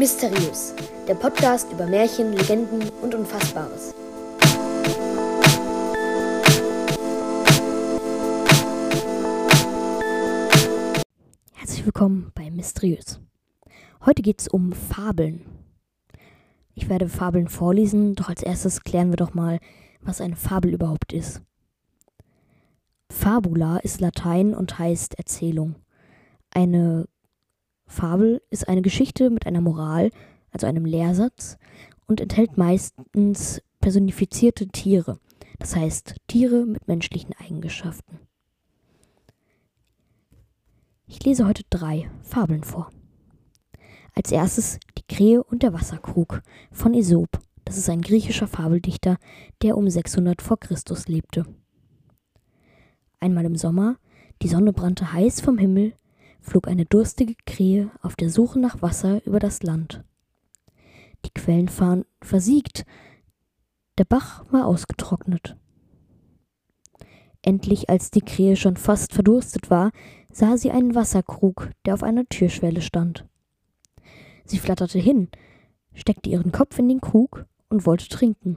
Mysteriös, der Podcast über Märchen, Legenden und Unfassbares. Herzlich willkommen bei Mysteriös. Heute geht es um Fabeln. Ich werde Fabeln vorlesen, doch als erstes klären wir doch mal, was eine Fabel überhaupt ist. Fabula ist Latein und heißt Erzählung. Eine Fabel ist eine Geschichte mit einer Moral, also einem Lehrsatz, und enthält meistens personifizierte Tiere, das heißt Tiere mit menschlichen Eigenschaften. Ich lese heute drei Fabeln vor. Als erstes die Krähe und der Wasserkrug von Aesop. Das ist ein griechischer Fabeldichter, der um 600 vor Christus lebte. Einmal im Sommer, die Sonne brannte heiß vom Himmel, flog eine durstige Krähe auf der Suche nach Wasser über das Land. Die Quellen waren versiegt, der Bach war ausgetrocknet. Endlich, als die Krähe schon fast verdurstet war, sah sie einen Wasserkrug, der auf einer Türschwelle stand. Sie flatterte hin, steckte ihren Kopf in den Krug und wollte trinken.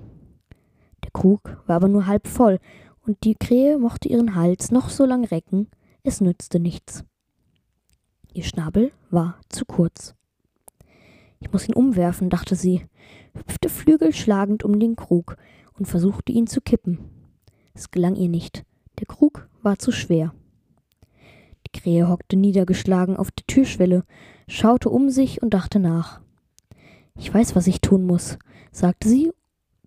Der Krug war aber nur halb voll, und die Krähe mochte ihren Hals noch so lang recken, es nützte nichts. Ihr Schnabel war zu kurz. Ich muss ihn umwerfen, dachte sie, hüpfte flügelschlagend um den Krug und versuchte ihn zu kippen. Es gelang ihr nicht, der Krug war zu schwer. Die Krähe hockte niedergeschlagen auf der Türschwelle, schaute um sich und dachte nach. Ich weiß, was ich tun muss, sagte sie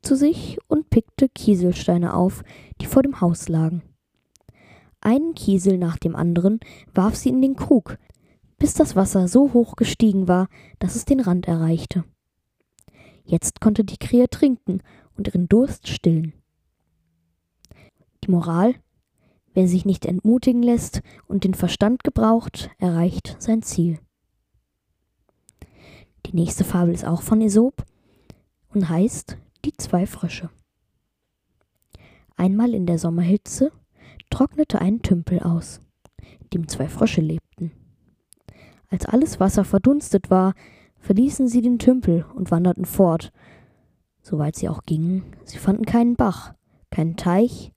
zu sich und pickte Kieselsteine auf, die vor dem Haus lagen. Einen Kiesel nach dem anderen warf sie in den Krug, bis das Wasser so hoch gestiegen war, dass es den Rand erreichte. Jetzt konnte die Krähe trinken und ihren Durst stillen. Die Moral Wer sich nicht entmutigen lässt und den Verstand gebraucht, erreicht sein Ziel. Die nächste Fabel ist auch von Aesop und heißt Die zwei Frösche. Einmal in der Sommerhitze trocknete ein Tümpel aus, in dem zwei Frösche lebten. Als alles Wasser verdunstet war, verließen sie den Tümpel und wanderten fort. Soweit sie auch gingen, sie fanden keinen Bach, keinen Teich.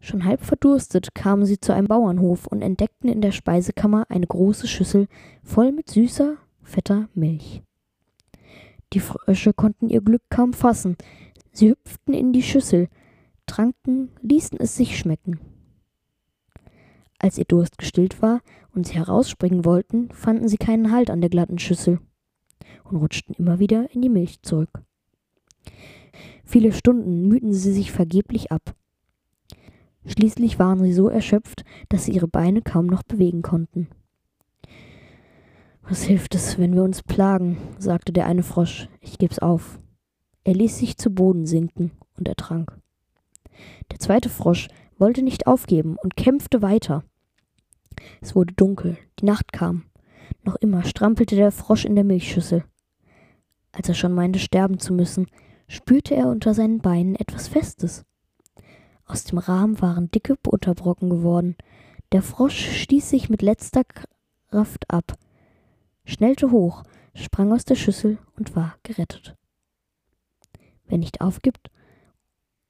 Schon halb verdurstet kamen sie zu einem Bauernhof und entdeckten in der Speisekammer eine große Schüssel voll mit süßer, fetter Milch. Die Frösche konnten ihr Glück kaum fassen. Sie hüpften in die Schüssel, tranken, ließen es sich schmecken. Als ihr Durst gestillt war und sie herausspringen wollten, fanden sie keinen Halt an der glatten Schüssel und rutschten immer wieder in die Milch zurück. Viele Stunden mühten sie sich vergeblich ab. Schließlich waren sie so erschöpft, dass sie ihre Beine kaum noch bewegen konnten. Was hilft es, wenn wir uns plagen? sagte der eine Frosch. Ich geb's auf. Er ließ sich zu Boden sinken und ertrank. Der zweite Frosch wollte nicht aufgeben und kämpfte weiter. Es wurde dunkel, die Nacht kam. Noch immer strampelte der Frosch in der Milchschüssel. Als er schon meinte, sterben zu müssen, spürte er unter seinen Beinen etwas Festes. Aus dem Rahmen waren dicke Butterbrocken geworden. Der Frosch stieß sich mit letzter Kraft ab, schnellte hoch, sprang aus der Schüssel und war gerettet. Wer nicht aufgibt,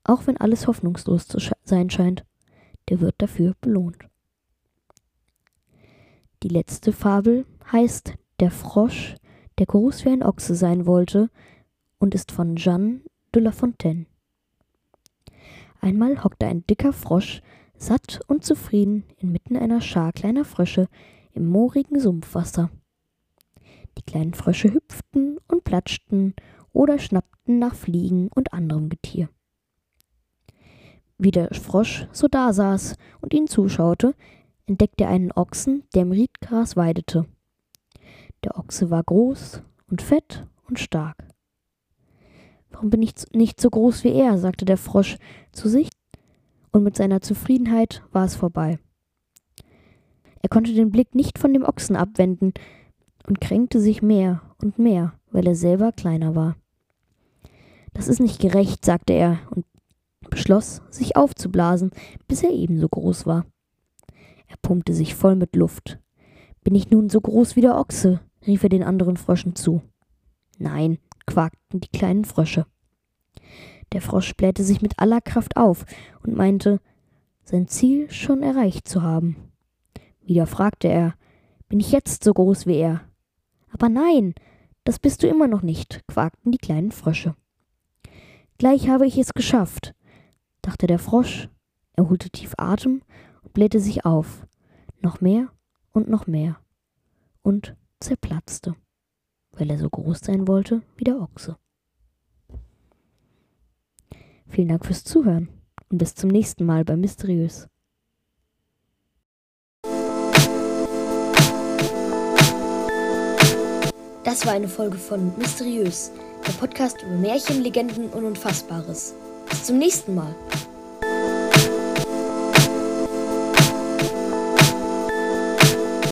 auch wenn alles hoffnungslos zu sein scheint, der wird dafür belohnt. Die letzte Fabel heißt Der Frosch, der groß wie ein Ochse sein wollte und ist von Jeanne de La Fontaine. Einmal hockte ein dicker Frosch, satt und zufrieden, inmitten einer Schar kleiner Frösche im moorigen Sumpfwasser. Die kleinen Frösche hüpften und platschten oder schnappten nach Fliegen und anderem Getier. Wie der Frosch so dasaß und ihnen zuschaute, entdeckte er einen Ochsen, der im Riedgras weidete. Der Ochse war groß und fett und stark. Warum bin ich nicht so groß wie er? sagte der Frosch zu sich, und mit seiner Zufriedenheit war es vorbei. Er konnte den Blick nicht von dem Ochsen abwenden und kränkte sich mehr und mehr, weil er selber kleiner war. Das ist nicht gerecht, sagte er und beschloss, sich aufzublasen, bis er ebenso groß war. Pumpte sich voll mit Luft. Bin ich nun so groß wie der Ochse? rief er den anderen Fröschen zu. Nein, quakten die kleinen Frösche. Der Frosch blähte sich mit aller Kraft auf und meinte, sein Ziel schon erreicht zu haben. Wieder fragte er, bin ich jetzt so groß wie er? Aber nein, das bist du immer noch nicht, quakten die kleinen Frösche. Gleich habe ich es geschafft, dachte der Frosch. Er holte tief Atem und blähte sich auf. Noch mehr und noch mehr. Und zerplatzte, weil er so groß sein wollte wie der Ochse. Vielen Dank fürs Zuhören und bis zum nächsten Mal bei Mysteriös. Das war eine Folge von Mysteriös, der Podcast über Märchen, Legenden und Unfassbares. Bis zum nächsten Mal.